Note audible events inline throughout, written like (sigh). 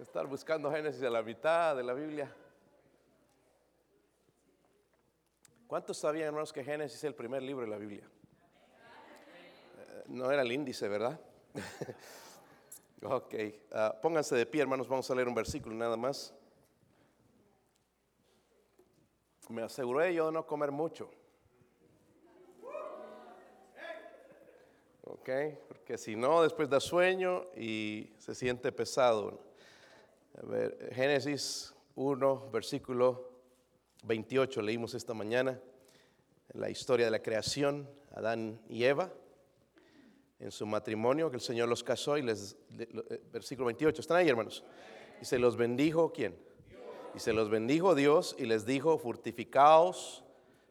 Estar buscando Génesis a la mitad de la Biblia. ¿Cuántos sabían, hermanos, que Génesis es el primer libro de la Biblia? Eh, no era el índice, ¿verdad? (laughs) ok, ah, pónganse de pie, hermanos, vamos a leer un versículo nada más. Me aseguré yo de no comer mucho. Ok, porque si no, después da sueño y se siente pesado. Génesis 1, versículo 28, leímos esta mañana la historia de la creación, Adán y Eva, en su matrimonio, que el Señor los casó y les, eh, versículo 28, ¿están ahí hermanos? Y se los bendijo, ¿quién? Y se los bendijo Dios y les dijo, fortificaos,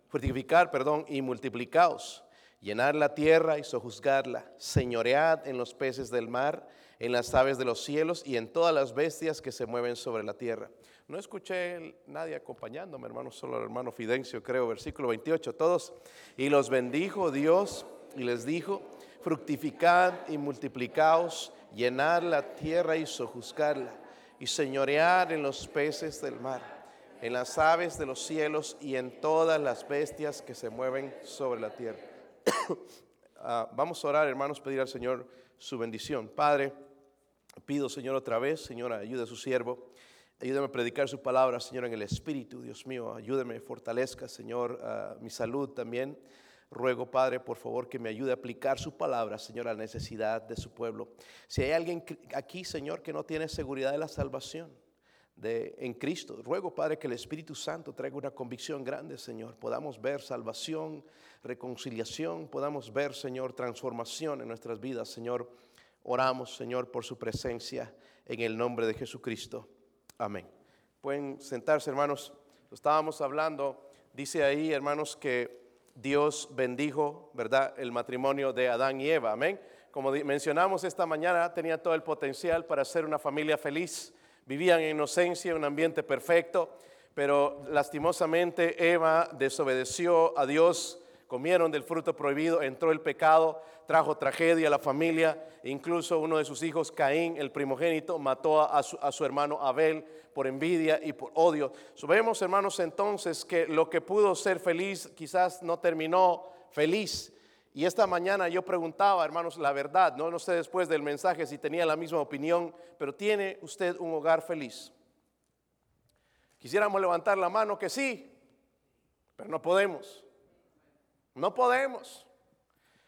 fortificar, perdón, y multiplicaos, llenar la tierra y sojuzgarla, señoread en los peces del mar, en las aves de los cielos y en todas las bestias que se mueven sobre la tierra. No escuché nadie acompañándome, hermano, solo el hermano Fidencio, creo, versículo 28, todos. Y los bendijo Dios y les dijo, fructificad y multiplicaos, llenar la tierra y sojuzgarla y señorear en los peces del mar, en las aves de los cielos y en todas las bestias que se mueven sobre la tierra. (coughs) Ah, vamos a orar, hermanos, pedir al Señor su bendición. Padre, pido, Señor, otra vez, Señor, ayude a su siervo. Ayúdame a predicar su palabra, Señor, en el Espíritu, Dios mío. Ayúdame, fortalezca, Señor, mi salud también. Ruego, Padre, por favor, que me ayude a aplicar su palabra, Señor, a la necesidad de su pueblo. Si hay alguien aquí, Señor, que no tiene seguridad de la salvación de, en Cristo, ruego, Padre, que el Espíritu Santo traiga una convicción grande, Señor. Podamos ver salvación, reconciliación, podamos ver, Señor, transformación en nuestras vidas, Señor. Oramos, Señor, por su presencia en el nombre de Jesucristo. Amén. Pueden sentarse, hermanos. Estábamos hablando, dice ahí, hermanos, que Dios bendijo, ¿verdad?, el matrimonio de Adán y Eva. Amén. Como mencionamos esta mañana, tenía todo el potencial para ser una familia feliz. Vivían en inocencia, en un ambiente perfecto, pero lastimosamente Eva desobedeció a Dios, comieron del fruto prohibido, entró el pecado, trajo tragedia a la familia, incluso uno de sus hijos, Caín, el primogénito, mató a su, hermano Abel por envidia y por odio. Sabemos, hermanos, entonces que lo que pudo ser feliz quizás no terminó feliz. Y esta mañana yo preguntaba, hermanos, la verdad, no, no sé después del mensaje si tenía la misma opinión, pero ¿tiene usted un hogar feliz? Quisiéramos levantar la mano que sí, pero no podemos. No podemos.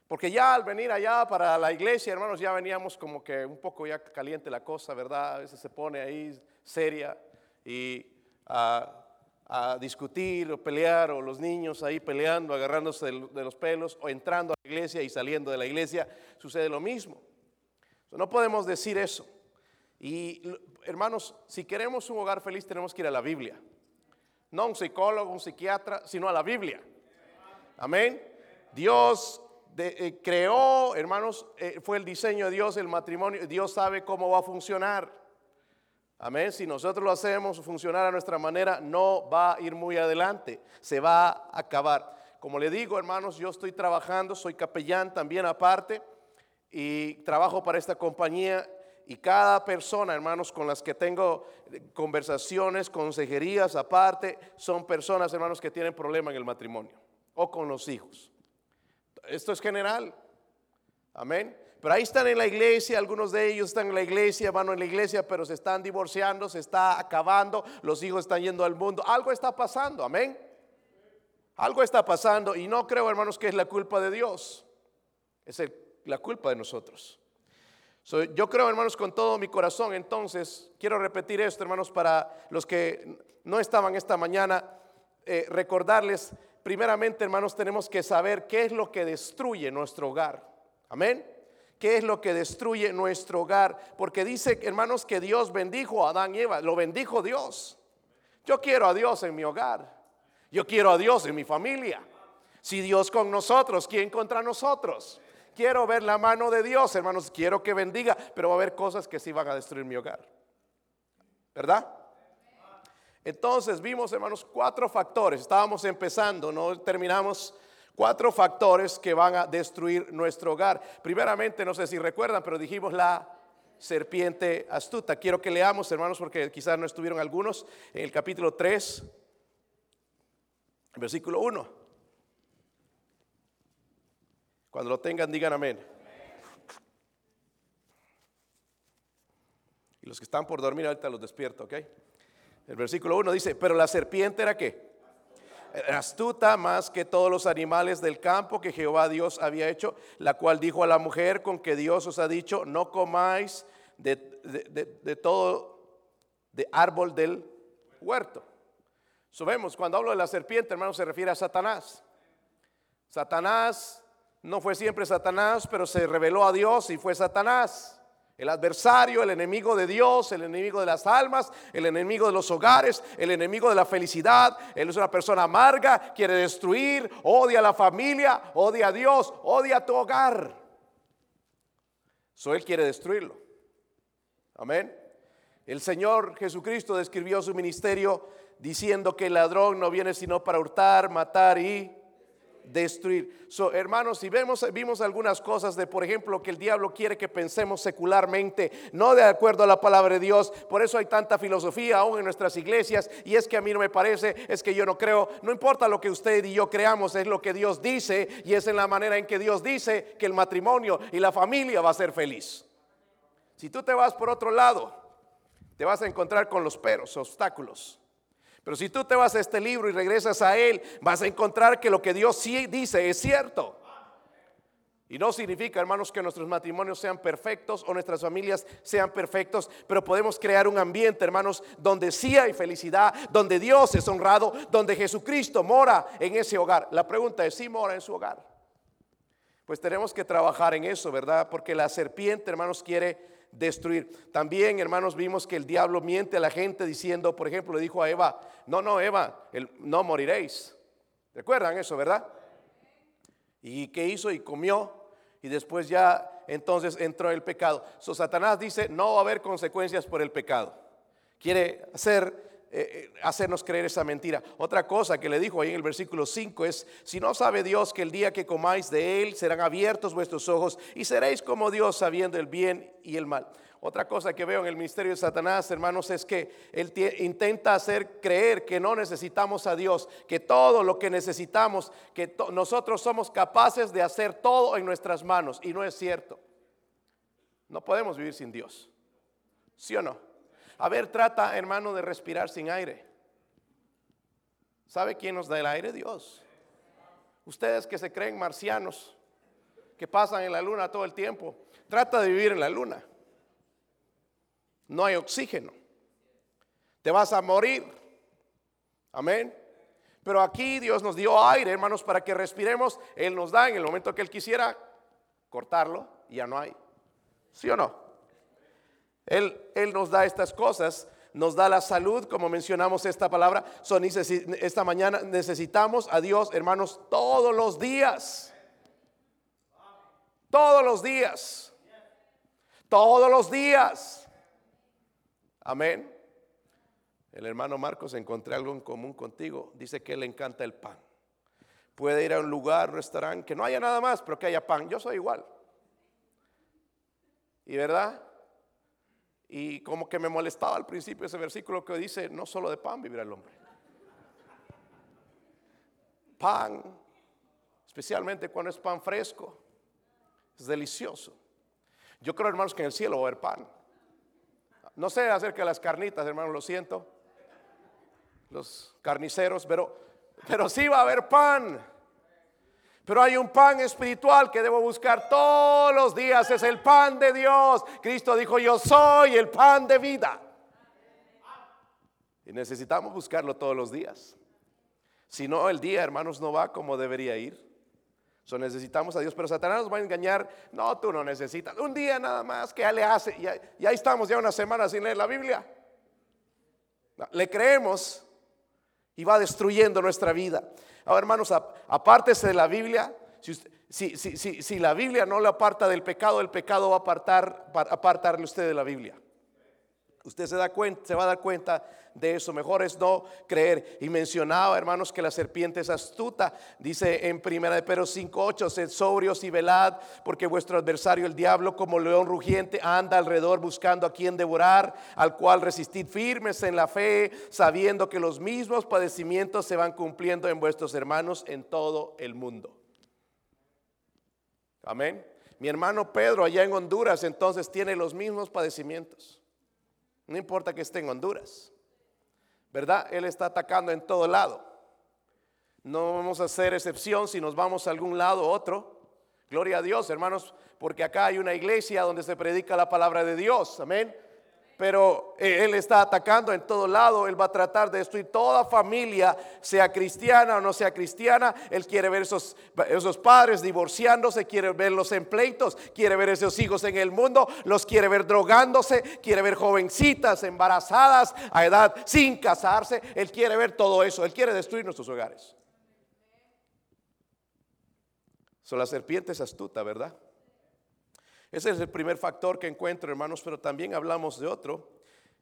Porque ya al venir allá para la iglesia, hermanos, ya veníamos como que un poco ya caliente la cosa, ¿verdad? A veces se pone ahí seria y a, discutir o pelear, o los niños ahí peleando, agarrándose de, los pelos, o entrando a la iglesia y saliendo de la iglesia, sucede lo mismo. No podemos decir eso. Y hermanos, si queremos un hogar feliz tenemos que ir a la Biblia. No a un psicólogo, un psiquiatra, sino a la Biblia. Amén. Dios eh, creó, hermanos, eh, fue el diseño de Dios, el matrimonio. Dios sabe cómo va a funcionar. Amén. Si nosotros lo hacemos funcionar a nuestra manera, no va a ir muy adelante. Se va a acabar. Como le digo, hermanos, yo estoy trabajando, soy capellán también aparte y trabajo para esta compañía. Y cada persona, hermanos, con las que tengo conversaciones, consejerías aparte, son personas, hermanos, que tienen problema en el matrimonio o con los hijos. Esto es general. Amén. Pero ahí están en la iglesia, algunos de ellos están en la iglesia, van en la iglesia, pero se están divorciando, se está acabando, los hijos están yendo al mundo. Algo está pasando, amén. Algo está pasando y no creo, hermanos, que es la culpa de Dios. Es la culpa de nosotros. yo creo, hermanos, con todo mi corazón, entonces, quiero repetir esto, hermanos, para los que no estaban esta mañana, eh, recordarles primeramente, hermanos, tenemos que saber qué es lo que destruye nuestro hogar. Amén. ¿Qué es lo que destruye nuestro hogar? Porque dice, hermanos, que Dios bendijo a Adán y Eva. Lo bendijo Dios. Yo quiero a Dios en mi hogar. Yo quiero a Dios en mi familia. Si Dios con nosotros, ¿quién contra nosotros? Quiero ver la mano de Dios, hermanos. Quiero que bendiga, pero va a haber cosas que sí van a destruir mi hogar. ¿Verdad? Entonces vimos, hermanos, cuatro factores. Estábamos empezando, no terminamos. Cuatro factores que van a destruir nuestro hogar. Primeramente, no sé si recuerdan, pero dijimos la serpiente astuta. Quiero que leamos, hermanos, porque quizás no estuvieron algunos, en el capítulo 3, versículo 1. Cuando lo tengan, digan amén. Y los que están por dormir, ahorita los despierto, ¿ok? El versículo 1 dice, pero la serpiente era qué? astuta más que todos los animales del campo que Jehová Dios había hecho, la cual dijo a la mujer con que Dios os ha dicho, no comáis de, todo, de árbol del huerto. Sabemos, cuando hablo de la serpiente, hermano, se refiere a Satanás. Satanás no fue siempre Satanás, pero se reveló a Dios y fue Satanás. El adversario, el enemigo de Dios, el enemigo de las almas, el enemigo de los hogares, el enemigo de la felicidad. Él es una persona amarga, quiere destruir, odia a la familia, odia a Dios, odia a tu hogar. So él quiere destruirlo. Amén. El Señor Jesucristo describió su ministerio diciendo que el ladrón no viene sino para hurtar, matar y destruir. So, hermanos, si vemos, vimos algunas cosas de, por ejemplo, que el diablo quiere que pensemos secularmente, no de acuerdo a la palabra de Dios. Por eso hay tanta filosofía aún en nuestras iglesias. Y es que a mí no me parece, es que yo no creo. No importa lo que usted y yo creamos, es lo que Dios dice. Y es en la manera en que Dios dice que el matrimonio y la familia va a ser feliz. Si tú te vas por otro lado, te vas a encontrar con los peros, obstáculos. Pero si tú te vas a este libro y regresas a él, vas a encontrar que lo que Dios sí dice es cierto. Y no significa, hermanos, que nuestros matrimonios sean perfectos o nuestras familias sean perfectos, pero podemos crear un ambiente, hermanos, donde sí hay felicidad, donde Dios es honrado, donde Jesucristo mora en ese hogar. La pregunta es, ¿sí mora en su hogar? Pues tenemos que trabajar en eso, ¿verdad? Porque la serpiente, hermanos, quiere destruir. También, hermanos, vimos que el diablo miente a la gente diciendo, por ejemplo, le dijo a Eva, no, no, Eva, no moriréis. ¿Recuerdan eso, verdad? ¿Y qué hizo? Y comió. Y después ya entonces entró el pecado. So, Satanás dice, no va a haber consecuencias por el pecado. Quiere hacer eh, eh, hacernos creer esa mentira. Otra cosa que le dijo ahí en el versículo 5 es, si no sabe Dios que el día que comáis de él serán abiertos vuestros ojos y seréis como Dios sabiendo el bien y el mal. Otra cosa que veo en el misterio de Satanás, hermanos, es que él intenta hacer creer que no necesitamos a Dios, que todo lo que necesitamos, que nosotros somos capaces de hacer todo en nuestras manos. Y no es cierto. No podemos vivir sin Dios. ¿Sí o no? A ver, trata, hermano, de respirar sin aire. ¿Sabe quién nos da el aire? Dios. Ustedes que se creen marcianos, que pasan en la luna todo el tiempo, trata de vivir en la luna. No hay oxígeno. Te vas a morir. Amén. Pero aquí Dios nos dio aire, hermanos, para que respiremos. Él nos da en el momento que Él quisiera cortarlo, ya no hay. ¿Sí o no? Él, nos da estas cosas, nos da la salud, como mencionamos esta palabra. Esta mañana necesitamos a Dios, hermanos, todos los días. Todos los días. Todos los días. Amén. El hermano Marcos, encontré algo en común contigo. Dice que le encanta el pan. Puede ir a un lugar, un restaurante, que no haya nada más, pero que haya pan. Yo soy igual. ¿Y verdad? Y como que me molestaba al principio ese versículo que dice, no solo de pan vivirá el hombre. Pan, especialmente cuando es pan fresco, es delicioso. Yo creo, hermanos, que en el cielo va a haber pan. No sé acerca de las carnitas, hermanos, lo siento. Los carniceros, pero, pero sí va a haber pan. Pero hay un pan espiritual que debo buscar todos los días. Es el pan de Dios. Cristo dijo, yo soy el pan de vida. Y necesitamos buscarlo todos los días. Si no, el día, hermanos, no va como debería ir. So, necesitamos a Dios, pero Satanás nos va a engañar. No, tú no necesitas. Un día nada más que ya le hace. Y, ahí estamos ya una semana sin leer la Biblia. le creemos y va destruyendo nuestra vida. Ahora, hermanos, apártese de la Biblia. Si, si, la Biblia no le aparta del pecado, el pecado va a apartar, apartarle usted de la Biblia. Usted se, da cuenta, se va a dar cuenta de eso. Mejor es no creer. Y mencionaba, hermanos, que la serpiente es astuta. Dice en primera de Pedro 5:8, sed sobrios y velad, porque vuestro adversario el diablo, como león rugiente, anda alrededor buscando a quien devorar, al cual resistid firmes en la fe, sabiendo que los mismos padecimientos se van cumpliendo en vuestros hermanos en todo el mundo. Amén. Mi hermano Pedro allá en Honduras entonces tiene los mismos padecimientos. No importa que esté en Honduras. ¿Verdad? Él está atacando en todo lado. No vamos a hacer excepción si nos vamos a algún lado u otro. Gloria a Dios, hermanos, porque acá hay una iglesia donde se predica la palabra de Dios. Amén pero eh, él está atacando en todo lado, él va a tratar de destruir toda familia, sea cristiana o no sea cristiana, él quiere ver esos, esos padres divorciándose, quiere verlos en pleitos, quiere ver esos hijos en el mundo, los quiere ver drogándose, quiere ver jovencitas embarazadas a edad sin casarse, él quiere ver todo eso, él quiere destruir nuestros hogares. So, la serpiente es astuta, ¿verdad? Ese es el primer factor que encuentro, hermanos, pero también hablamos de otro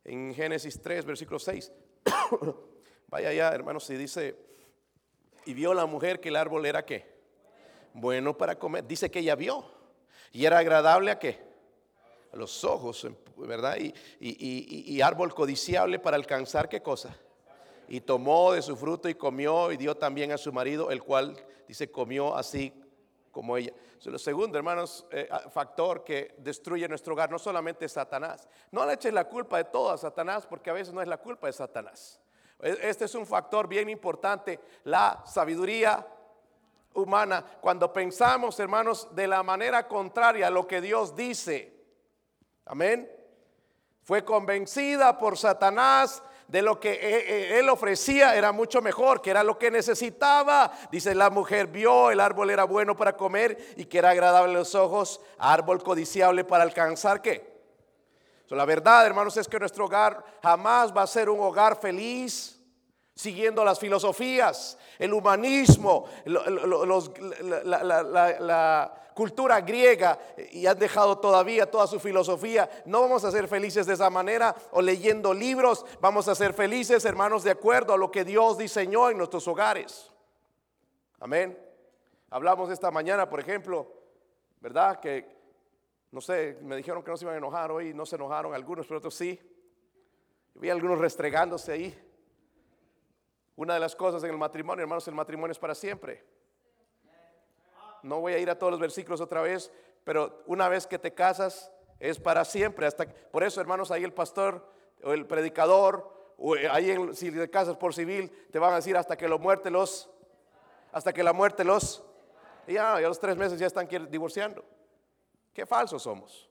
en Génesis 3, versículo 6. (coughs) Vaya allá, hermanos, y dice, y vio la mujer que el árbol era qué? Bueno para comer. Dice que ella vio. Y era agradable a qué? A los ojos, ¿verdad? Y, y árbol codiciable para alcanzar qué cosa? Y tomó de su fruto y comió y dio también a su marido, el cual dice comió así como ella. Lo segundo, hermanos, eh, ah, factor que destruye nuestro hogar, no solamente es Satanás. No le eches la culpa de todo a Satanás, porque a veces no es la culpa de Satanás. E, este es un factor bien importante, la sabiduría humana. Cuando pensamos, hermanos, de la manera contraria a lo que Dios dice. Amén. Fue convencida por Satanás de lo que e, e, él ofrecía era mucho mejor, que era lo que necesitaba. Dice, la mujer vio el árbol era bueno para comer y que era agradable a los ojos, árbol codiciable para alcanzar qué. la verdad, hermanos, es que nuestro hogar jamás va a ser un hogar feliz siguiendo las filosofías, el humanismo, la, cultura griega y han dejado todavía toda su filosofía. No vamos a ser felices de esa manera o leyendo libros, vamos a ser felices, hermanos, de acuerdo a lo que Dios diseñó en nuestros hogares. Amén. Hablamos esta mañana, por ejemplo, ¿verdad? Que, no sé, me dijeron que no se iban a enojar hoy, no se enojaron algunos, pero otros sí. Vi algunos restregándose ahí. Una de las cosas en el matrimonio, hermanos, el matrimonio es para siempre. No voy a ir a todos los versículos otra vez, pero una vez que te casas es para siempre. Hasta, por eso, hermanos, ahí el pastor o el predicador, o ahí si te casas por civil, te van a decir hasta que la muerte los, hasta que la muerte los, y ya, ya los tres meses ya están divorciando. Qué falsos somos,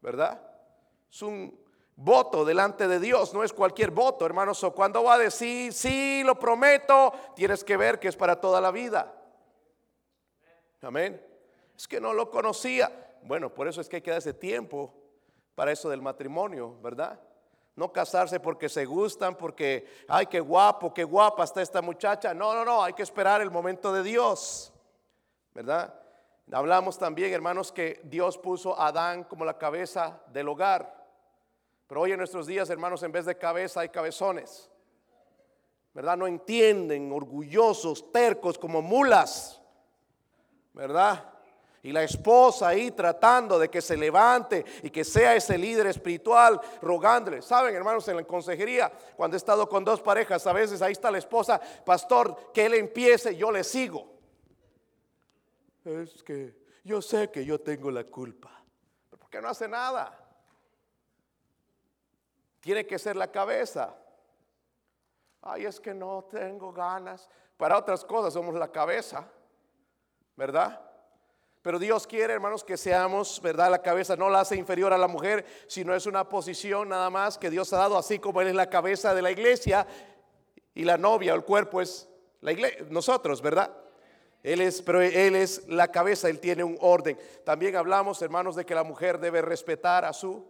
¿verdad? Es un, voto delante de Dios, no es cualquier voto, hermanos. O cuando va a decir, sí, lo prometo, tienes que ver que es para toda la vida. Amén. Es que no lo conocía. Bueno, por eso es que hay que darse tiempo para eso del matrimonio, ¿verdad? No casarse porque se gustan, porque, ay, qué guapo, qué guapa está esta muchacha. No, no, no, hay que esperar el momento de Dios, ¿verdad? Hablamos también, hermanos, que Dios puso a Adán como la cabeza del hogar. Pero hoy en nuestros días, hermanos, en vez de cabeza hay cabezones. ¿Verdad? No entienden, orgullosos, tercos, como mulas. ¿Verdad? Y la esposa ahí tratando de que se levante y que sea ese líder espiritual, rogándole. Saben, hermanos, en la consejería, cuando he estado con dos parejas, a veces ahí está la esposa, pastor, que él empiece, yo le sigo. Es que yo sé que yo tengo la culpa. ¿Pero por qué no hace nada? Tiene que ser la cabeza. Ay, es que no tengo ganas. Para otras cosas somos la cabeza, ¿verdad? Pero Dios quiere, hermanos, que seamos, ¿verdad? La cabeza no la hace inferior a la mujer, sino es una posición nada más que Dios ha dado, así como Él es la cabeza de la iglesia y la novia o el cuerpo es la iglesia, nosotros, ¿verdad? Él es, pero Él es la cabeza, Él tiene un orden. También hablamos, hermanos, de que la mujer debe respetar a su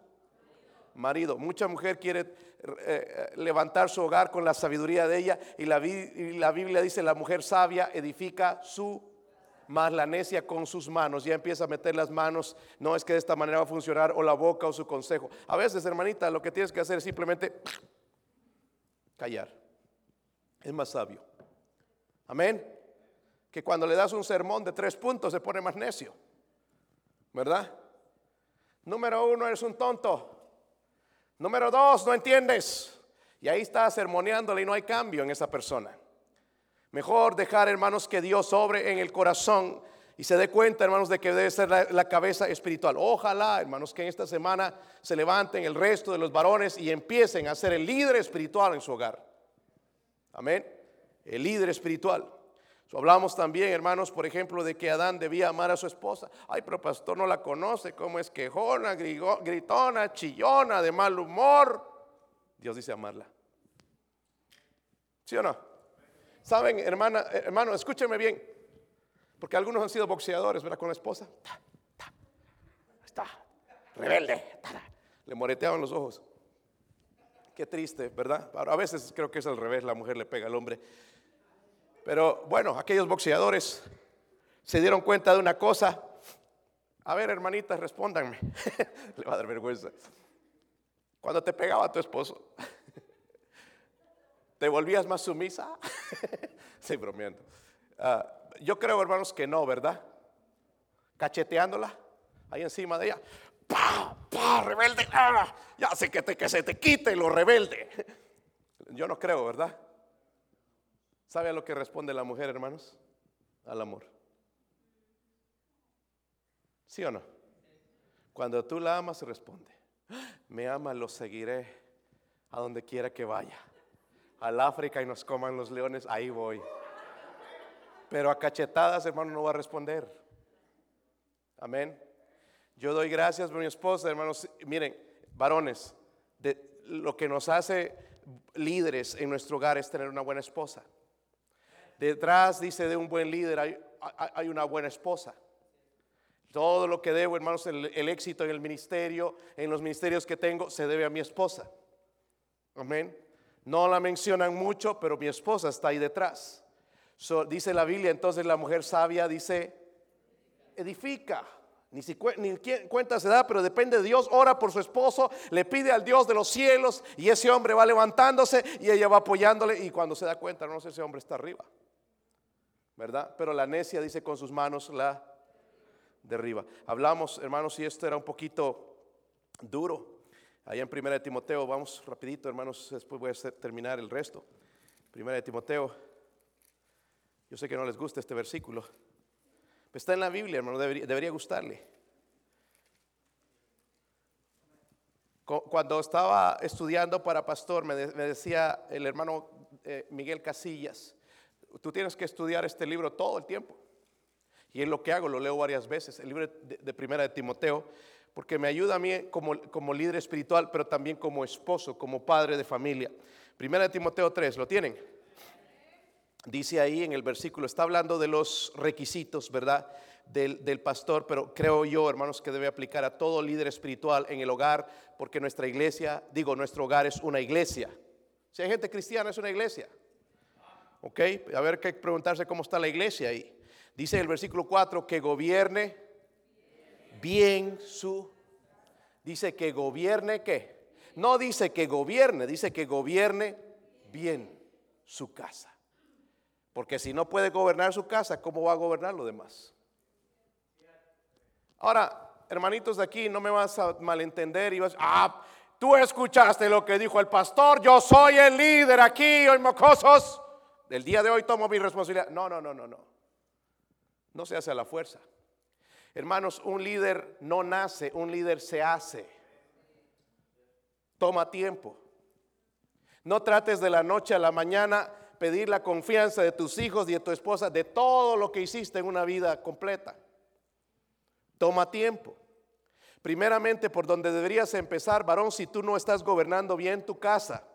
marido. Mucha mujer quiere eh, eh, levantar su hogar con la sabiduría de ella y la, Biblia dice la mujer sabia edifica su más necia con sus manos ya empieza a meter las manos, no es que de esta manera va a funcionar, o la boca o su consejo. A veces, hermanita, lo que tienes que hacer es simplemente callar. Es más sabio. Amén. Que cuando le das un sermón de tres puntos se pone más necio. ¿Verdad? Número uno, eres un tonto. Número dos, no entiendes. Y ahí está sermoneándole y no hay cambio en esa persona. Mejor dejar, hermanos, que Dios sobre en el corazón y se dé cuenta, hermanos, de que debe ser la, cabeza espiritual. Ojalá, hermanos, que en esta semana se levanten el resto de los varones y empiecen a ser el líder espiritual en su hogar. Amén. El líder espiritual. Hablamos también, hermanos, por ejemplo, de que Adán debía amar a su esposa. Ay, pero pastor no la conoce, ¿cómo es quejona, gritona, chillona, de mal humor? Dios dice amarla. ¿Sí o no? Saben, hermana, hermano, escúcheme bien. Porque algunos han sido boxeadores, ¿verdad? Con la esposa. Está, rebelde. Le moreteaban los ojos. Qué triste, ¿verdad? A veces creo que es al revés, la mujer le pega al hombre. Pero bueno, aquellos boxeadores se dieron cuenta de una cosa. A ver, hermanitas, respóndanme. (laughs) le va a dar vergüenza. Cuando te pegaba tu esposo, (laughs) ¿Te volvías más sumisa? (laughs) sí, bromeando. Ah, yo creo, hermanos, que no, ¿verdad? Cacheteándola ahí encima de ella. ¡Pah! ¡Pah! ¡Rebelde! ¡Ah! Ya sé que, te, que se te quite lo rebelde. Yo no creo, ¿verdad? ¿Sabe a lo que responde la mujer, hermanos? Al amor. ¿Sí o no? Cuando tú la amas, responde. Me ama, lo seguiré a donde quiera que vaya al África y nos coman los leones, ahí voy. Pero a cachetadas, hermano, no va a responder. Amén. Yo doy gracias por mi esposa, hermanos. Miren, varones, de, lo que nos hace líderes en nuestro hogar es tener una buena esposa. Detrás, dice, de un buen líder hay, una buena esposa. Todo lo que debo, hermanos, el éxito en el ministerio, en los ministerios que tengo, se debe a mi esposa. Amén. No la mencionan mucho, pero mi esposa está ahí detrás. dice la Biblia, entonces la mujer sabia dice, edifica. Ni, si, ni cuenta se da, pero depende de Dios. Ora por su esposo, le pide al Dios de los cielos y ese hombre va levantándose y ella va apoyándole y cuando se da cuenta, no sé, ese hombre está arriba. ¿Verdad? Pero la necia dice con sus manos la derriba. Hablamos, hermanos, y esto era un poquito duro. Allá en Primera de Timoteo, vamos rapidito, hermanos, después voy a terminar el resto. Primera de Timoteo. Yo sé que no les gusta este versículo. Pero está en la Biblia, hermano, debería, gustarle. Cuando estaba estudiando para pastor, me, decía el hermano eh, Miguel Casillas, tú tienes que estudiar este libro todo el tiempo. Y es lo que hago, lo leo varias veces, el libro de Primera de Timoteo porque me ayuda a mí como, como líder espiritual, pero también como esposo, como padre de familia. Primera de Timoteo 3, ¿lo tienen? Dice ahí en el versículo, está hablando de los requisitos, ¿verdad? Del, del, pastor, pero creo yo, hermanos, que debe aplicar a todo líder espiritual en el hogar, porque nuestra iglesia, digo, nuestro hogar es una iglesia. Si hay gente cristiana, es una iglesia. ¿Ok? A ver, que preguntarse cómo está la iglesia ahí. Dice el versículo 4 que gobierne bien su... Dice que gobierne qué. No dice que gobierne, dice que gobierne bien su casa. Porque si no puede gobernar su casa, ¿cómo va a gobernar lo demás? Ahora, hermanitos de aquí, no me vas a malentender y vas, ah, tú escuchaste lo que dijo el pastor, yo soy el líder aquí, hoy mocosos. El día de hoy tomo mi responsabilidad. No, no, no, no, no. No se hace a la fuerza. Hermanos, un líder no nace, un líder se hace. Toma tiempo. No trates de la noche a la mañana pedir la confianza de tus hijos y de tu esposa, de todo lo que hiciste en una vida completa. Toma tiempo. Primeramente, por donde deberías empezar, varón, si tú no estás gobernando bien tu casa,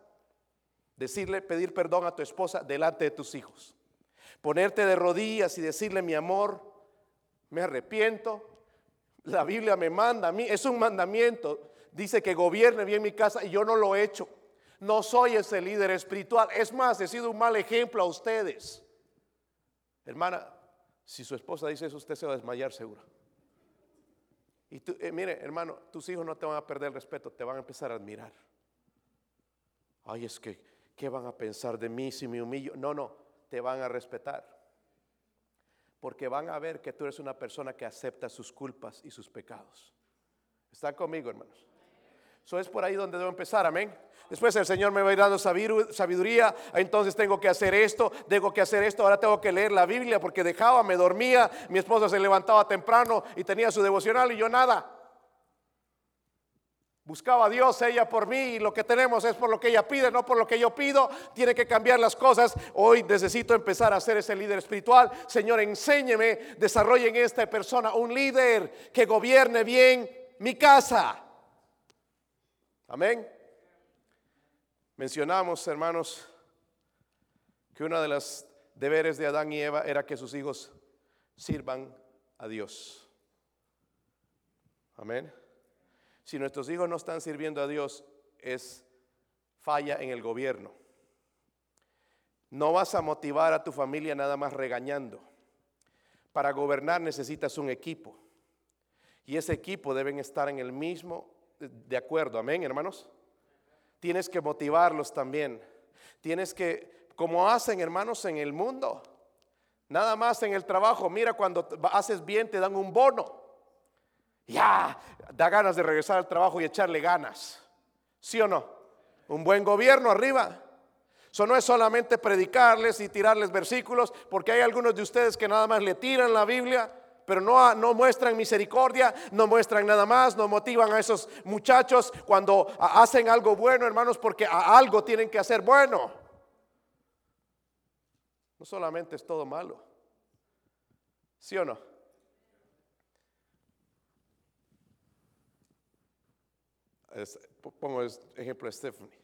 decirle, pedir perdón a tu esposa delante de tus hijos. Ponerte de rodillas y decirle, mi amor, me arrepiento. La Biblia me manda a mí, es un mandamiento. Dice que gobierne bien mi casa y yo no lo he hecho. No soy ese líder espiritual. Es más, he sido un mal ejemplo a ustedes. Hermana, Si su esposa dice eso, usted se va a desmayar seguro. Y tú, eh, mire, hermano, tus hijos no te van a perder el respeto, te van a empezar a admirar. Ay, es que, ¿qué van a pensar de mí si me humillo? No, no, te van a respetar. Porque van a ver que tú eres una persona que acepta sus culpas y sus pecados. ¿Están conmigo, hermanos? Eso es por ahí donde debo empezar, amén. Después el Señor me va a ir dando sabiduría, entonces tengo que hacer esto, tengo que hacer esto, ahora tengo que leer la Biblia porque dejaba, me dormía, mi esposa se levantaba temprano y tenía su devocional y yo nada. Buscaba a Dios ella por mí y lo que tenemos es por lo que ella pide, no por lo que yo pido. Tiene que cambiar las cosas. Hoy necesito empezar a ser ese líder espiritual. Señor, enséñeme, desarrolle en esta persona un líder que gobierne bien mi casa. Amén. Mencionamos, hermanos, que uno de los deberes de Adán y Eva era que sus hijos sirvan a Dios. Amén. Si nuestros hijos no están sirviendo a Dios, es falla en el gobierno. No vas a motivar a tu familia nada más regañando. Para gobernar necesitas un equipo. Y ese equipo deben estar en el mismo de acuerdo, amén, hermanos. Tienes que motivarlos también. Tienes que, como hacen hermanos en el mundo, nada más en el trabajo, mira, cuando haces bien te dan un bono. Ya, da ganas de regresar al trabajo y echarle ganas. ¿Sí o no? Un buen gobierno arriba. Eso no es solamente predicarles y tirarles versículos, porque hay algunos de ustedes que nada más le tiran la Biblia pero no, no muestran misericordia, no muestran nada más, no motivan a esos muchachos cuando hacen algo bueno, hermanos, porque a algo tienen que hacer bueno. No solamente es todo malo. ¿Sí o no? Pongo el ejemplo de Stephanie.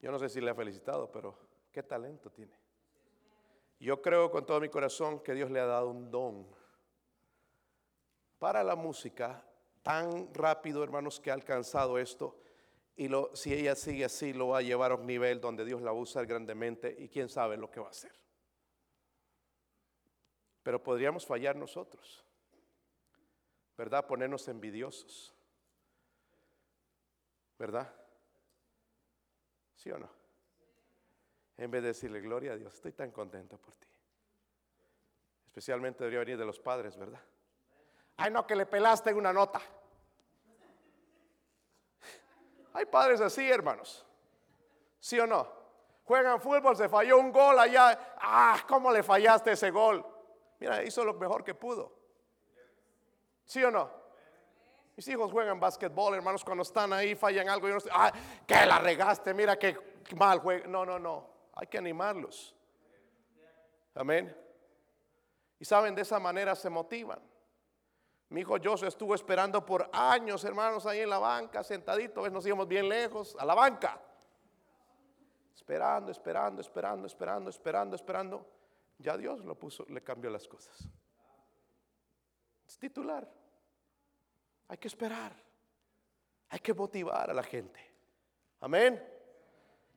Yo no sé si le ha felicitado, pero qué talento tiene. Yo creo con todo mi corazón que Dios le ha dado un don para la música tan rápido, hermanos, que ha alcanzado esto. Y si ella sigue así, lo va a llevar a un nivel donde Dios la va a usar grandemente y quién sabe lo que va a hacer. Pero podríamos fallar nosotros, ¿verdad? Ponernos envidiosos, ¿verdad? ¿Sí o no? en vez de decirle gloria a Dios, estoy tan contento por ti. Especialmente debería venir de los padres, ¿verdad? Ay, no, que le pelaste una nota. Hay padres así, hermanos. ¿Sí o no? Juegan fútbol, se falló un gol allá. Ah, ¿cómo le fallaste ese gol? Mira, hizo lo mejor que pudo. ¿Sí o no? Mis hijos juegan básquetbol, hermanos, cuando están ahí fallan algo. Y no ah, que la regaste, mira que mal juega. No, no, no. Hay que animarlos. Amén. Y saben, de esa manera se motivan. Mi hijo José estuvo esperando por años, hermanos, ahí en la banca, sentadito, nos íbamos bien lejos, a la banca. Esperando, esperando, esperando, esperando, esperando, esperando. Ya Dios lo puso, le cambió las cosas. Es titular. Hay que esperar. Hay que motivar a la gente. Amén.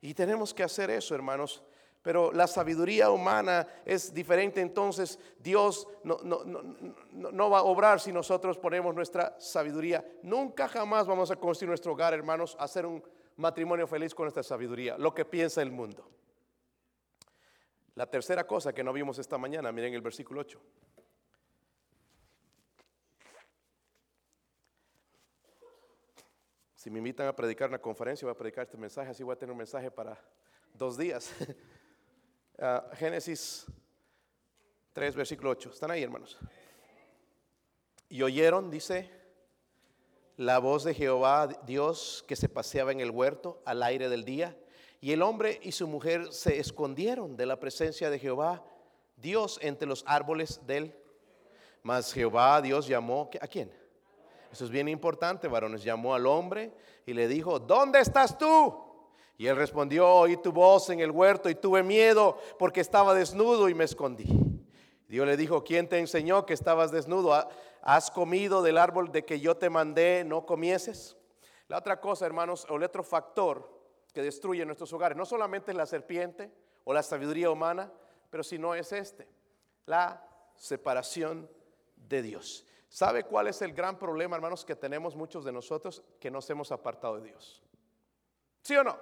Y tenemos que hacer eso, hermanos. Pero la sabiduría humana es diferente, entonces Dios no, va a obrar si nosotros ponemos nuestra sabiduría. Nunca jamás vamos a construir nuestro hogar, hermanos, a hacer un matrimonio feliz con nuestra sabiduría, lo que piensa el mundo. La tercera cosa que no vimos esta mañana, miren el versículo 8. Si me invitan a predicar una conferencia, voy a predicar este mensaje, así voy a tener un mensaje para dos días. (laughs) Ah, Génesis 3, versículo 8. ¿Están ahí, hermanos? Y oyeron, dice, la voz de Jehová Dios que se paseaba en el huerto al aire del día. Y el hombre y su mujer se escondieron de la presencia de Jehová Dios entre los árboles del. Mas Jehová Dios llamó, ¿a quién? Eso es bien importante, varones. Llamó al hombre y le dijo, ¿dónde estás tú? Y él respondió, oí tu voz en el huerto y tuve miedo porque estaba desnudo y me escondí. Dios le dijo, ¿quién te enseñó que estabas desnudo? ¿Has comido del árbol de que yo te mandé no comieses? La otra cosa, hermanos, o el otro factor que destruye nuestros hogares, no solamente es la serpiente o la sabiduría humana, pero si no es este, la separación de Dios. ¿Sabe cuál es el gran problema, hermanos, que tenemos muchos de nosotros que nos hemos apartado de Dios? ¿Sí o no?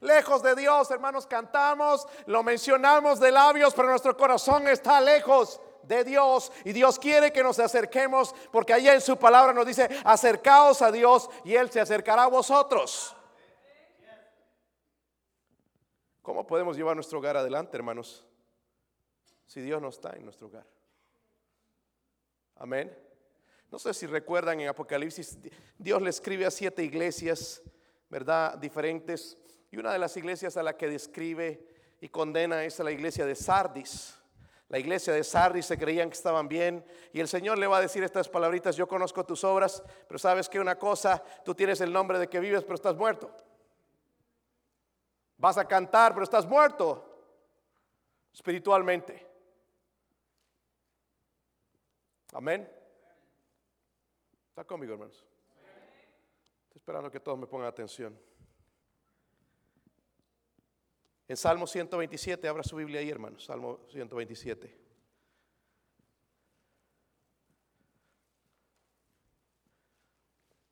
Lejos de Dios, hermanos, cantamos, lo mencionamos de labios, pero nuestro corazón está lejos de Dios y Dios quiere que nos acerquemos porque allá en su palabra nos dice, acercaos a Dios y Él se acercará a vosotros. ¿Cómo podemos llevar nuestro hogar adelante, hermanos? Si Dios no está en nuestro hogar. Amén. No sé si recuerdan en Apocalipsis, Dios le escribe a siete iglesias, ¿verdad? Diferentes. Y una de las iglesias a la que describe y condena es la iglesia de Sardis. La iglesia de Sardis se creían que estaban bien y el Señor le va a decir estas palabritas, yo conozco tus obras, pero sabes que una cosa, tú tienes el nombre de que vives, pero estás muerto. Vas a cantar, pero estás muerto espiritualmente. Amén. Está conmigo, hermanos. Estoy esperando que todos me pongan atención. En Salmo 127, abra su Biblia ahí, hermanos. Salmo 127.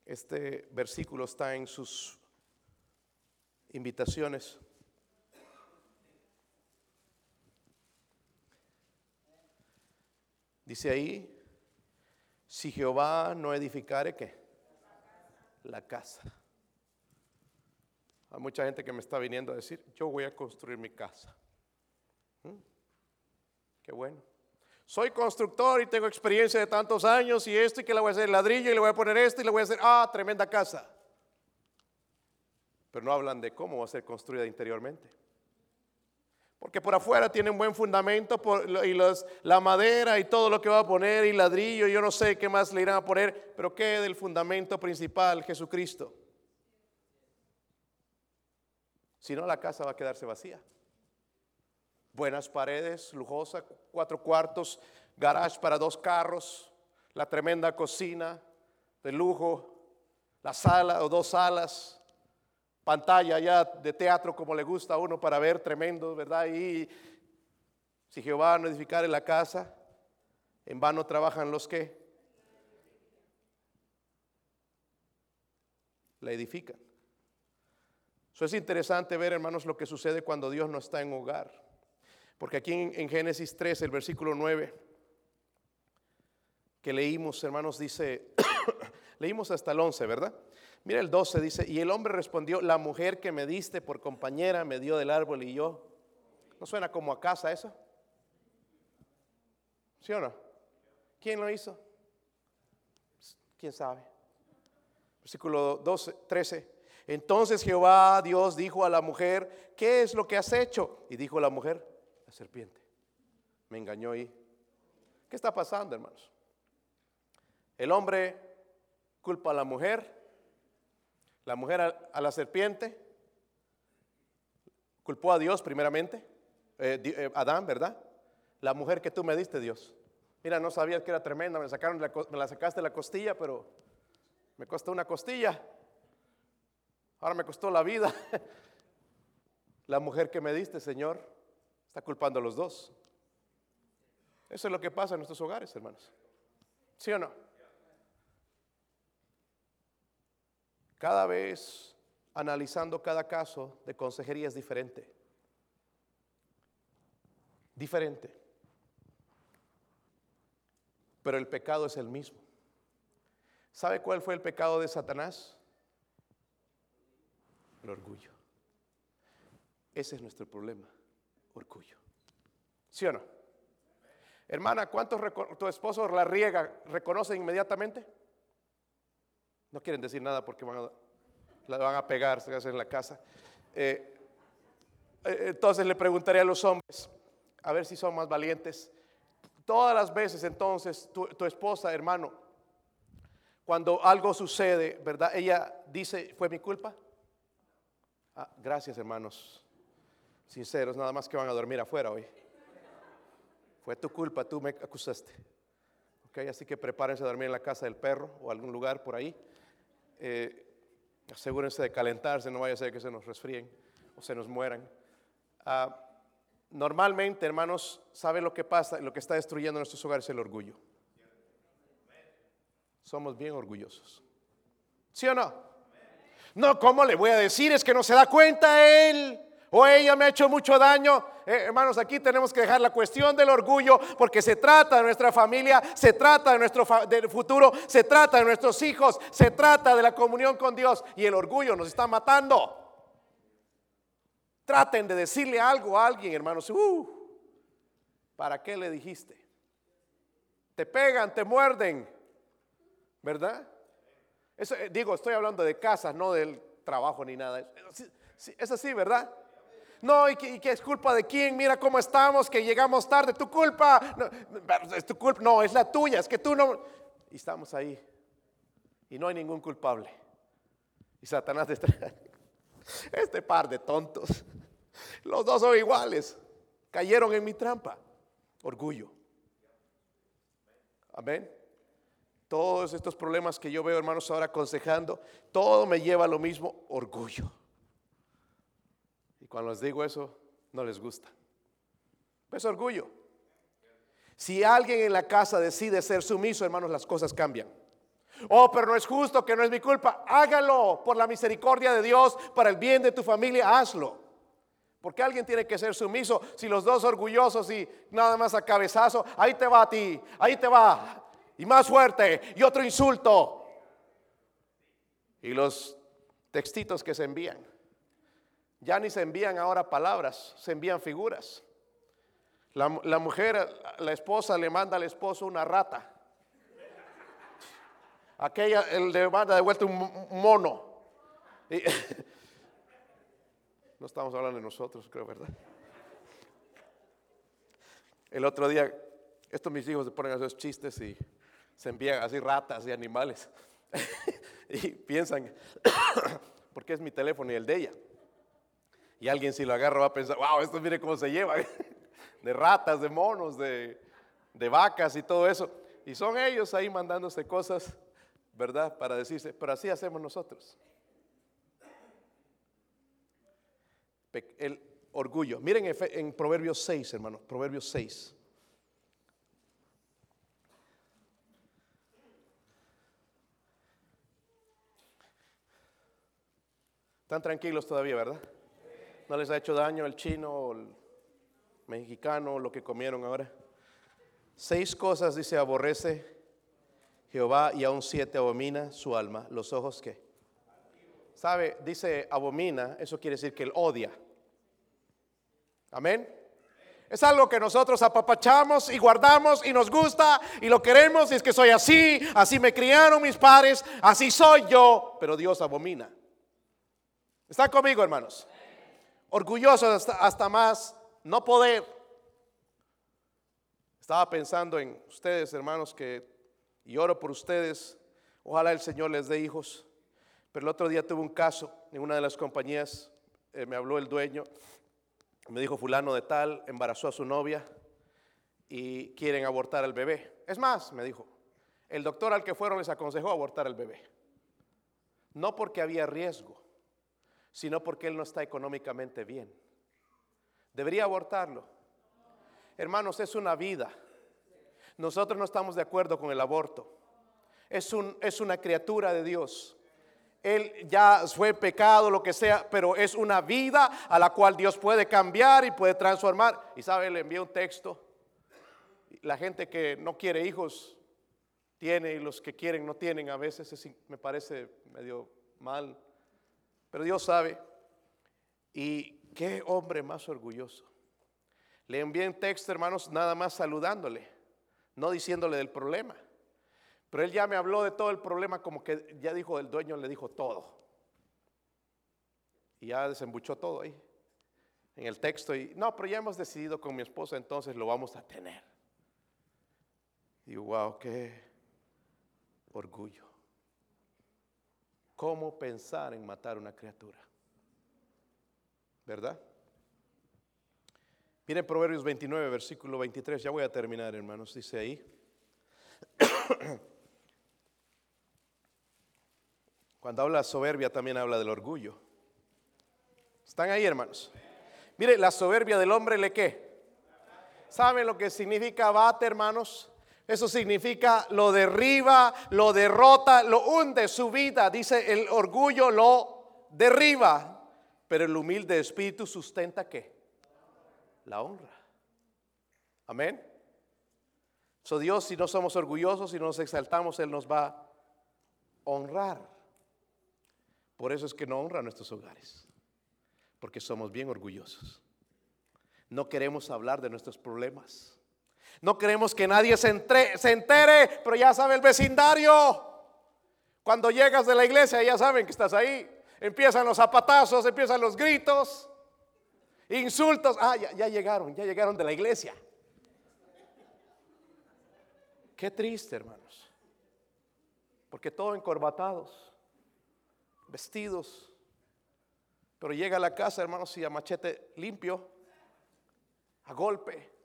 Este versículo está en sus invitaciones. Dice ahí, si Jehová no edificare, ¿qué? La casa. Hay mucha gente que me está viniendo a decir, yo voy a construir mi casa. ¿Mm? Qué bueno. Soy constructor y tengo experiencia de tantos años y esto y que le voy a hacer ladrillo y le voy a poner esto y le voy a hacer, ah, tremenda casa. Pero no hablan de cómo va a ser construida interiormente. Porque por afuera tiene un buen fundamento y la madera y todo lo que va a poner y ladrillo, yo no sé qué más le irán a poner, pero ¿qué del fundamento principal, Jesucristo? Si no, la casa va a quedarse vacía. Buenas paredes, lujosa, cuatro cuartos, garage para dos carros, la tremenda cocina de lujo, la sala o dos salas, pantalla ya de teatro como le gusta a uno para ver tremendo, ¿verdad? Y si Jehová no edificar en la casa, en vano trabajan los que la edifican. Eso es interesante ver, hermanos, lo que sucede cuando Dios no está en hogar. Porque aquí en, Génesis 3, el versículo 9, que leímos, hermanos, dice, (coughs) leímos hasta el 11, ¿verdad? Mira el 12, dice, y el hombre respondió, la mujer que me diste por compañera me dio del árbol y yo. ¿No suena como a casa eso? ¿Sí o no? ¿Quién lo hizo? ¿Quién sabe? Versículo 12, 13. Entonces Jehová Dios dijo a la mujer, ¿qué es lo que has hecho? Y dijo la mujer, la serpiente. Me engañó ahí. ¿Qué está pasando, hermanos? El hombre culpa a la mujer, la mujer a, la serpiente, culpó a Dios primeramente, eh, eh, Adán, ¿verdad? La mujer que tú me diste, Dios. Mira, no sabías que era tremenda, me, sacaron me la sacaste la costilla, pero me costó una costilla. Ahora me costó la vida. (laughs) La mujer que me diste, Señor, está culpando a los dos. Eso es lo que pasa en nuestros hogares, hermanos. ¿Sí o no? Cada vez analizando cada caso de consejería es diferente. Diferente. Pero el pecado es el mismo. ¿Sabe cuál fue el pecado de Satanás? el orgullo. Ese es nuestro problema, orgullo. ¿Sí o no? Hermana, ¿cuántos tu esposo la riega reconoce inmediatamente? No quieren decir nada porque la van a pegar, en la casa. Eh, eh, entonces le preguntaré a los hombres, a ver si son más valientes. Todas las veces entonces tu, tu esposa, hermano, cuando algo sucede, ¿verdad? Ella dice, ¿fue mi culpa? Ah, gracias, hermanos. Sinceros, nada más que van a dormir afuera hoy. Fue tu culpa, tú me acusaste. Okay, así que prepárense a dormir en la casa del perro o algún lugar por ahí. Eh, asegúrense de calentarse, no vaya a ser que se nos resfríen o se nos mueran. Ah, Normalmente, hermanos, ¿sabe lo que pasa? Lo que está destruyendo nuestros hogares es el orgullo. Somos bien orgullosos. ¿Sí o no? No, ¿cómo le voy a decir? Es que no se da cuenta él o ella me ha hecho mucho daño. Eh, hermanos, aquí tenemos que dejar la cuestión del orgullo porque se trata de nuestra familia, se trata de nuestro futuro, se trata de nuestros hijos, se trata de la comunión con Dios y el orgullo nos está matando. Traten de decirle algo a alguien, hermanos. Uh, ¿Para qué le dijiste? Te pegan, te muerden, ¿verdad? Eso, eh, digo, estoy hablando de casas, no del trabajo ni nada. Es así, ¿verdad? No, y que, es culpa de quién, mira cómo estamos, que llegamos tarde, tu culpa, no, es tu culpa, no, es la tuya, es que tú no. Y estamos ahí. Y no hay ningún culpable. Y Satanás dice, (laughs) este par de tontos, los dos son iguales, cayeron en mi trampa. Orgullo. Amén. Todos estos problemas que yo veo, hermanos, ahora aconsejando, todo me lleva a lo mismo, orgullo. Cuando les digo eso, no les gusta. Es orgullo. Si alguien en la casa decide ser sumiso, hermanos, las cosas cambian. Oh, pero no es justo, que no es mi culpa. Hágalo por la misericordia de Dios, para el bien de tu familia, hazlo. Porque alguien tiene que ser sumiso. Si los dos orgullosos y nada más a cabezazo, ahí te va a ti, ahí te va. Y más fuerte, y otro insulto. Y los textitos que se envían. Ya ni se envían ahora palabras, se envían figuras. La, mujer, la esposa le manda al esposo una rata. Aquella le manda de vuelta un mono. (laughs) no estamos hablando de nosotros, creo, ¿verdad? El otro día, estos mis hijos se ponen a hacer chistes y se envían así ratas y animales. (laughs) y piensan, (coughs) porque es mi teléfono y el de ella. Y alguien si lo agarra va a pensar, wow, esto mire cómo se lleva, (laughs) de ratas, de monos, de, vacas y todo eso. Y son ellos ahí mandándose cosas, ¿verdad? Para decirse, pero así hacemos nosotros. El orgullo. Miren en Proverbios 6, hermanos, Proverbios 6. Están tranquilos todavía, ¿verdad? ¿No les ha hecho daño el chino o el mexicano lo que comieron ahora? Seis cosas dice aborrece Jehová y aún siete abomina su alma. Los ojos que. ¿Sabe? Dice abomina, eso quiere decir que él odia. Amén. Es algo que nosotros apapachamos y guardamos y nos gusta y lo queremos y es que soy así, así me criaron mis padres, así soy yo, pero Dios abomina. ¿Están conmigo, hermanos? Orgullosos hasta, más no poder. Estaba pensando en ustedes, hermanos, que y oro por ustedes. Ojalá el Señor les dé hijos. Pero el otro día tuve un caso en una de las compañías. Eh, me habló el dueño. Me dijo, fulano de tal, embarazó a su novia y quieren abortar al bebé. Es más, me dijo, el doctor al que fueron les aconsejó abortar al bebé. No porque había riesgo, sino porque él no está económicamente bien. ¿Debería abortarlo? Hermanos, es una vida. Nosotros no estamos de acuerdo con el aborto. Es, un, es una criatura de Dios. Él ya fue pecado, lo que sea, pero es una vida a la cual Dios puede cambiar y puede transformar. Y sabe, le envié un texto. La gente que no quiere hijos tiene y los que quieren no tienen. A veces me parece medio mal pero Dios sabe. Y qué hombre más orgulloso. Le envié un texto, hermanos, nada más saludándole, no diciéndole del problema. Pero él ya me habló de todo el problema, como que ya dijo, el dueño le dijo todo. Y ya desembuchó todo ahí, en el texto. Y no, pero ya hemos decidido con mi esposa, entonces lo vamos a tener. Y wow, qué orgullo. ¿Cómo pensar en matar una criatura? ¿Verdad? Miren Proverbios 29, versículo 23. Ya voy a terminar, hermanos. Dice ahí. (coughs) Cuando habla soberbia también habla del orgullo. ¿Están ahí, hermanos? Mire, la soberbia del hombre le qué. ¿Saben lo que significa bate, hermanos? Eso significa lo derriba, lo derrota, lo hunde su vida. Dice el orgullo lo derriba, pero el humilde espíritu sustenta qué? La honra. Amén. So Dios, si no somos orgullosos, si no nos exaltamos, Él nos va a honrar. Por eso es que no honra nuestros hogares, porque somos bien orgullosos. No queremos hablar de nuestros problemas. No queremos que nadie se, entere, pero ya sabe el vecindario. Cuando llegas de la iglesia ya saben que estás ahí. Empiezan los zapatazos, empiezan los gritos, insultos. Ah, ya, ya llegaron, ya llegaron de la iglesia. Qué triste, hermanos. Porque todo encorbatados, vestidos. Pero llega a la casa, hermanos, y a machete limpio, a golpe,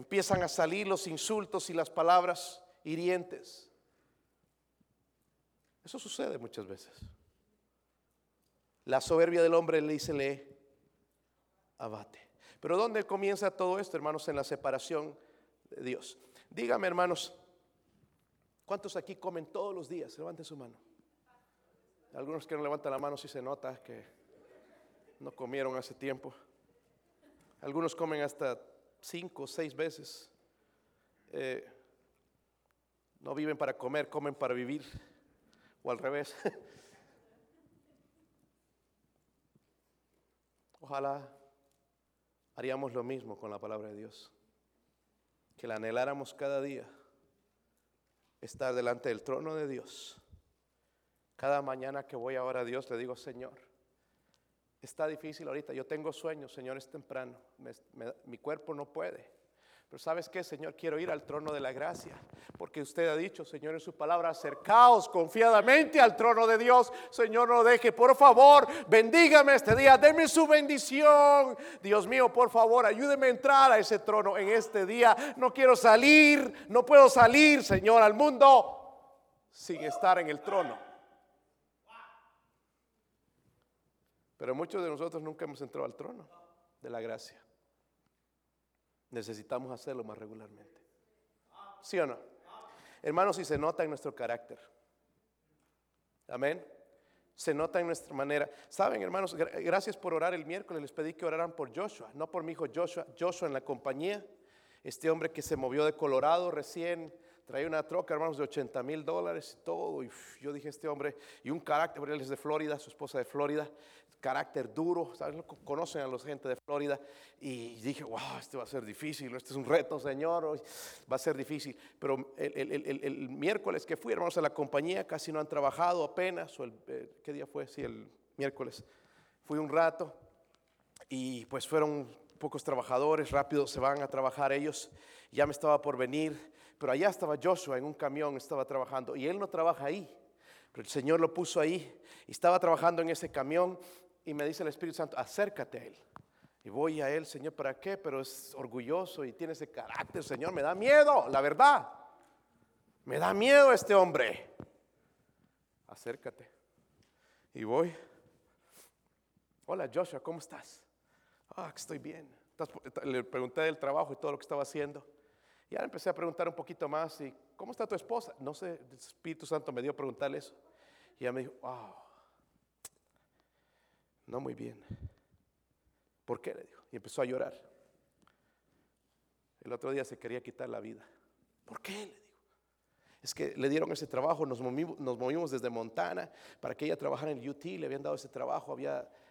empiezan a salir los insultos y las palabras hirientes. Eso sucede muchas veces. La soberbia del hombre le dice, le abate. Pero ¿dónde comienza todo esto, hermanos? En la separación de Dios. Dígame, hermanos, ¿cuántos aquí comen todos los días? Levante su mano. Algunos que no levantan la mano si se nota que no comieron hace tiempo. Algunos comen hasta cinco o seis veces. Eh, no viven para comer, comen para vivir. O al revés. (laughs) Ojalá haríamos lo mismo con la palabra de Dios que la anheláramos cada día, estar delante del trono de Dios. Cada mañana que voy ahora a Dios le digo, Señor, está difícil ahorita, yo tengo sueños, Señor, es temprano, mi cuerpo no puede. Pero sabes qué, Señor, quiero ir al trono de la gracia, porque usted ha dicho, Señor, en su palabra, acercaos confiadamente al trono de Dios. Señor, no deje, por favor, bendígame este día, deme su bendición. Dios mío, por favor, ayúdeme a entrar a ese trono en este día. No quiero salir, no puedo salir, Señor, al mundo sin estar en el trono. Pero muchos de nosotros nunca hemos entrado al trono de la gracia. Necesitamos hacerlo más regularmente. ¿Sí o no? Hermanos, si se nota en nuestro carácter. Amén. Se nota en nuestra manera. Saben, hermanos, gracias por orar el miércoles. Les pedí que oraran por Joshua, no por mi hijo Joshua. Joshua en la compañía. Este hombre que se movió de Colorado recién traía una troca, hermanos, de 80 mil dólares y todo. Y yo dije, este hombre, y un carácter, él es de Florida, su esposa de Florida carácter duro, ¿sabes? Conocen a los gente de Florida y dije, wow, este va a ser difícil, este es un reto, Señor, va a ser difícil. Pero el, miércoles que fui, hermanos, a la compañía, casi no han trabajado apenas, o eh, ¿qué día fue? Sí, el miércoles. Fui un rato y pues fueron pocos trabajadores, rápido se van a trabajar ellos, ya me estaba por venir, pero allá estaba Joshua en un camión, estaba trabajando y él no trabaja ahí. Pero el Señor lo puso ahí y estaba trabajando en ese camión y me dice el Espíritu Santo, acércate a Él. Y voy a Él, Señor, ¿para qué? Pero es orgulloso y tiene ese carácter, Señor, me da miedo, la verdad. Me da miedo este hombre. Acércate. Y voy. Hola Joshua, ¿cómo estás? Ah, estoy bien. Le pregunté del trabajo y todo lo que estaba haciendo. Y ahora empecé a preguntar un poquito más. ¿Y cómo está tu esposa? No sé, el Espíritu Santo me dio a preguntarle eso. Y ella me dijo, wow, no muy bien. ¿Por qué? Le dijo. Y empezó a llorar. El otro día se quería quitar la vida. ¿Por qué? Le dijo. Es que le dieron ese trabajo, nos movimos, desde Montana para que ella trabajara en el UT, le habían dado ese trabajo,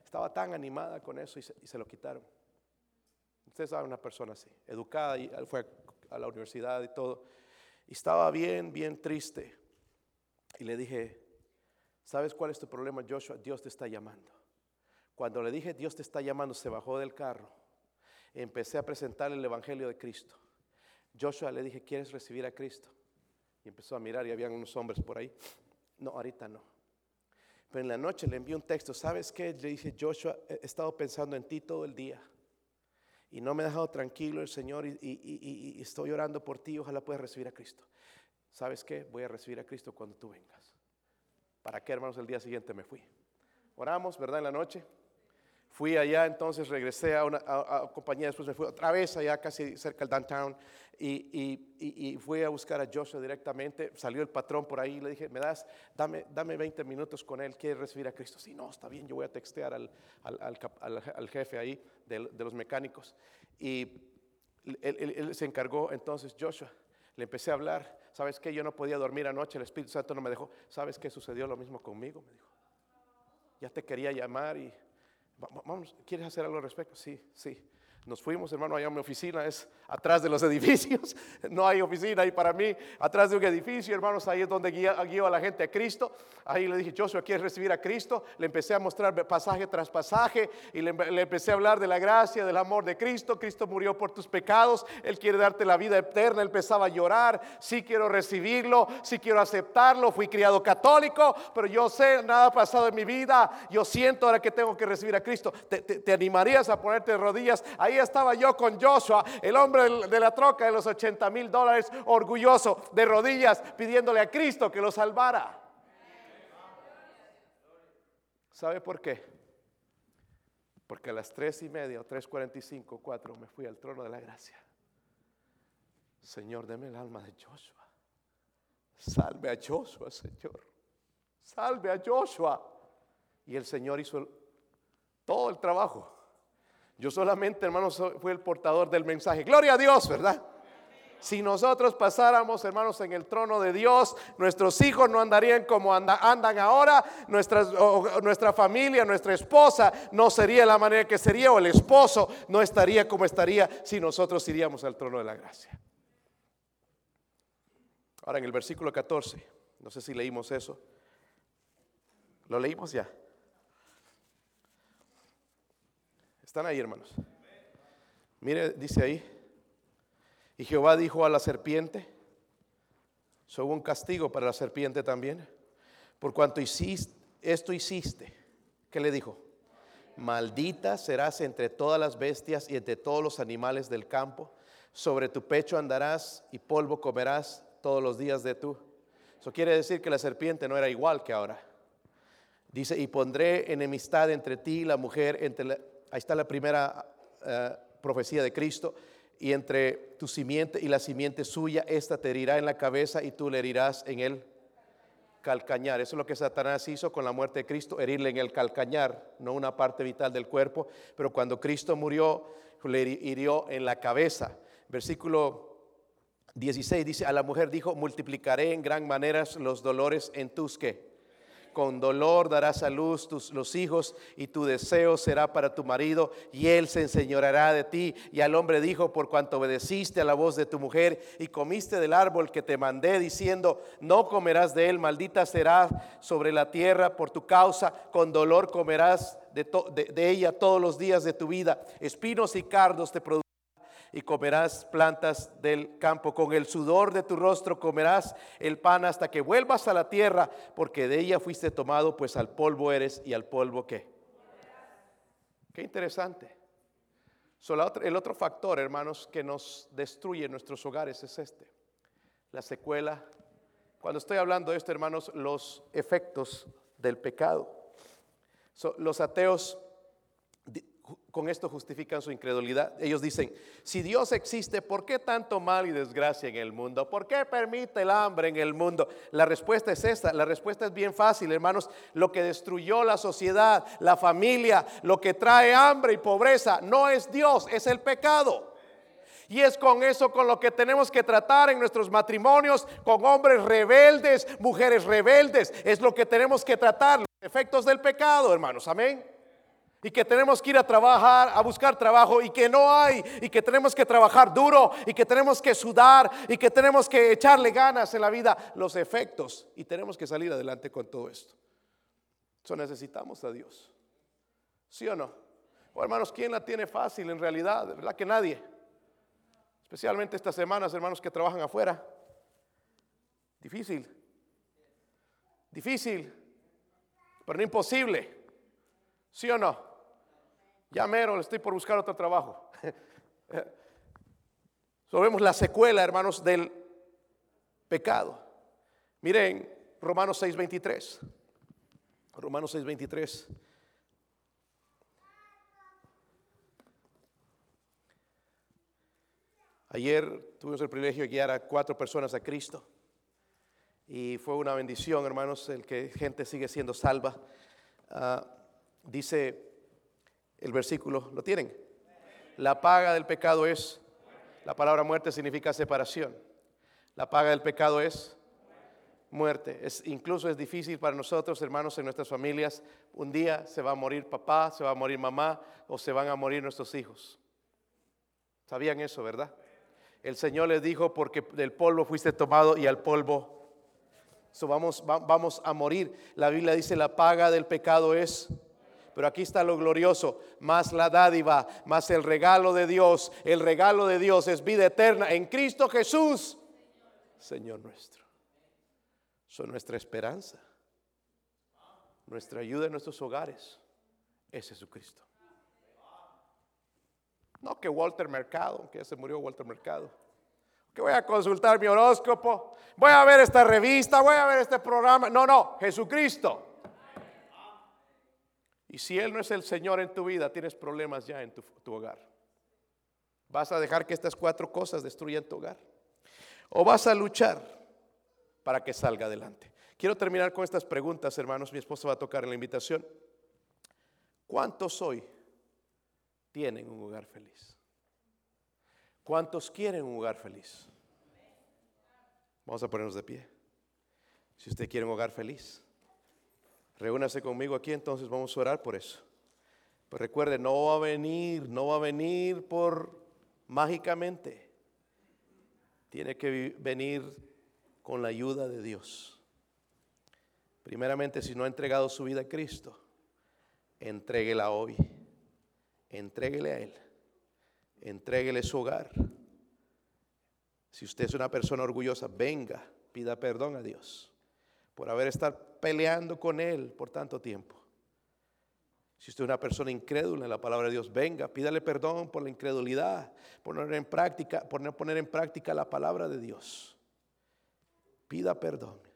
estaba tan animada con eso y se, lo quitaron. Ustedes saben una persona así, educada, y fue a la universidad y todo, y estaba bien, bien triste. Y le dije, ¿sabes cuál es tu problema, Joshua? Dios te está llamando. Cuando le dije, Dios te está llamando, se bajó del carro. Empecé a presentarle el Evangelio de Cristo. Joshua le dije, ¿quieres recibir a Cristo? Y empezó a mirar y habían unos hombres por ahí. No, ahorita no. Pero en la noche le envié un texto. ¿Sabes qué? Le dije, Joshua, he estado pensando en ti todo el día. Y no me ha dejado tranquilo el Señor y, y estoy orando por ti. Ojalá puedas recibir a Cristo. ¿Sabes qué? Voy a recibir a Cristo cuando tú vengas. ¿Para qué, hermanos? El día siguiente me fui. Oramos, ¿verdad? En la noche. Fui allá, entonces regresé a una a- a compañía, después me fui otra vez allá casi cerca del downtown y, y- y- y fui a buscar a Joshua directamente. Salió el patrón por ahí le dije, me das, dame, dame 20 minutos con él, quiere recibir a Cristo. Sí, no, está bien, yo voy a textear al, al- al al- jefe ahí de, de los mecánicos. Y él, él- él se encargó entonces Joshua. Le empecé a hablar, ¿sabes qué? Yo no podía dormir anoche, el Espíritu Santo no me dejó. ¿Sabes qué sucedió lo mismo conmigo? Me dijo. Ya te quería llamar y vamos, ¿quieres hacer algo al respecto? Sí, sí. Nos fuimos, hermano, allá mi oficina, es atrás de los (laughs) edificios. No hay oficina ahí para mí, atrás de un edificio, hermanos, ahí es donde guía- guío a la gente a Cristo. Ahí le dije, Joshua, ¿quieres recibir a Cristo? Le empecé a mostrar pasaje tras pasaje y le, empecé a hablar de la gracia, del amor de Cristo. Cristo murió por tus pecados, Él quiere darte la vida eterna. Él empezaba a llorar, sí quiero recibirlo, sí quiero aceptarlo. Fui criado católico, pero yo sé, nada ha pasado en mi vida. Yo siento ahora que tengo que recibir a Cristo. ¿Te, te- te animarías a ponerte de rodillas? Ahí estaba yo con Joshua, el hombre de la troca de los 80 mil dólares, orgulloso, de rodillas, pidiéndole a Cristo que lo salvara. ¿Sabe por qué? Porque a las tres y media o 3.45, 4 me fui al trono de la gracia. Señor, deme el alma de Joshua. Salve a Joshua, Señor. Salve a Joshua. Y el Señor hizo todo el trabajo. Yo solamente, hermanos, fui el portador del mensaje. Gloria a Dios, ¿verdad? Si nosotros pasáramos, hermanos, en el trono de Dios, nuestros hijos no andarían como anda- andan ahora, nuestra familia, nuestra esposa no sería la manera que sería, o el esposo no estaría como estaría si nosotros iríamos al trono de la gracia. Ahora en el versículo 14, no sé si leímos eso. ¿Lo leímos ya? Están ahí, hermanos. Mire, dice ahí. Y Jehová dijo a la serpiente, so, hubo un castigo para la serpiente también, por cuanto hiciste, esto hiciste. ¿Qué le dijo? Maldita serás entre todas las bestias y entre todos los animales del campo. Sobre tu pecho andarás y polvo comerás todos los días de tu. Eso quiere decir que la serpiente no era igual que ahora. Dice, y pondré enemistad entre ti y la mujer, entre ahí está la primera eh, profecía de Cristo, y entre tu simiente y la simiente suya, esta te herirá en la cabeza y tú le herirás en el calcañar. Eso es lo que Satanás hizo con la muerte de Cristo, herirle en el calcañar, no una parte vital del cuerpo, pero cuando Cristo murió, le hiri- hirió en la cabeza. Versículo 16 dice, a la mujer dijo, multiplicaré en gran manera los dolores en tus que. Con dolor darás a luz tus, los hijos y tu deseo será para tu marido y él se enseñoreará de ti. Y al hombre dijo, por cuanto obedeciste a la voz de tu mujer y comiste del árbol que te mandé diciendo, no comerás de él, maldita serás sobre la tierra por tu causa, con dolor comerás de, to- de- ella todos los días de tu vida. Espinos y cardos te producirán y comerás plantas del campo. Con el sudor de tu rostro comerás el pan hasta que vuelvas a la tierra, porque de ella fuiste tomado, pues al polvo eres y al polvo qué. Qué interesante. So, otra- el otro factor, hermanos, que nos destruye nuestros hogares es este. La secuela. Cuando estoy hablando de esto, hermanos, los efectos del pecado. So, los ateos con esto justifican su incredulidad. Ellos dicen, si Dios existe, ¿por qué tanto mal y desgracia en el mundo? ¿Por qué permite el hambre en el mundo? La respuesta es esta, la respuesta es bien fácil, hermanos. Lo que destruyó la sociedad, la familia, lo que trae hambre y pobreza, no es Dios, es el pecado. Y es con eso con lo que tenemos que tratar en nuestros matrimonios, con hombres rebeldes, mujeres rebeldes. Es lo que tenemos que tratar, los efectos del pecado, hermanos. Amén. Y que tenemos que ir a trabajar, a buscar trabajo y que no hay. Y que tenemos que trabajar duro y que tenemos que sudar y que tenemos que echarle ganas en la vida. Los efectos. Y tenemos que salir adelante con todo esto. Eso necesitamos a Dios. ¿Sí o no? O hermanos, ¿quién la tiene fácil en realidad? Verdad que nadie. Especialmente estas semanas, hermanos que trabajan afuera. Difícil. Difícil. Pero no imposible. ¿Sí o no? Ya mero, estoy por buscar otro trabajo. (laughs) so, la secuela, hermanos, del pecado. Miren Romanos 6:23. Romanos 6:23. Ayer tuvimos el privilegio de guiar a cuatro personas a Cristo y fue una bendición, hermanos, el que gente sigue siendo salva. Ah, dice el versículo, ¿lo tienen? La paga del pecado es, la palabra muerte significa separación. La paga del pecado es muerte. Es, incluso es difícil para nosotros, hermanos, en nuestras familias. Un día se va a morir papá, se va a morir mamá o se van a morir nuestros hijos. ¿Sabían eso, verdad? El Señor les dijo, porque del polvo fuiste tomado y al polvo vamos, vamos a morir. La Biblia dice, la paga del pecado es... Pero aquí está lo glorioso, más la dádiva, más el regalo de Dios. El regalo de Dios es vida eterna en Cristo Jesús, Señor nuestro. Son nuestra esperanza, nuestra ayuda en nuestros hogares es Jesucristo. No que Walter Mercado, que ya se murió Walter Mercado. Que voy a consultar mi horóscopo, voy a ver esta revista, voy a ver este programa. No, no, Jesucristo. Y si Él no es el Señor en tu vida, tienes problemas ya en tu, tu hogar. ¿Vas a dejar que estas cuatro cosas destruyan tu hogar? ¿O vas a luchar para que salga adelante? Quiero terminar con estas preguntas, hermanos. Mi esposa va a tocar en la invitación. ¿Cuántos hoy tienen un hogar feliz? ¿Cuántos quieren un hogar feliz? Vamos a ponernos de pie. Si usted quiere un hogar feliz, reúnase conmigo aquí, entonces vamos a orar por eso. Pues recuerde, no va a venir, no va a venir por mágicamente. Tiene que venir con la ayuda de Dios. Primeramente, si no ha entregado su vida a Cristo, entréguela hoy. Entréguele a Él. Entréguele su hogar. Si usted es una persona orgullosa, venga, pida perdón a Dios por haber estado peleando con Él por tanto tiempo. Si usted es una persona incrédula en la palabra de Dios, venga, pídale perdón por la incredulidad, por no poner en práctica, por no poner en práctica la palabra de Dios. Pida perdón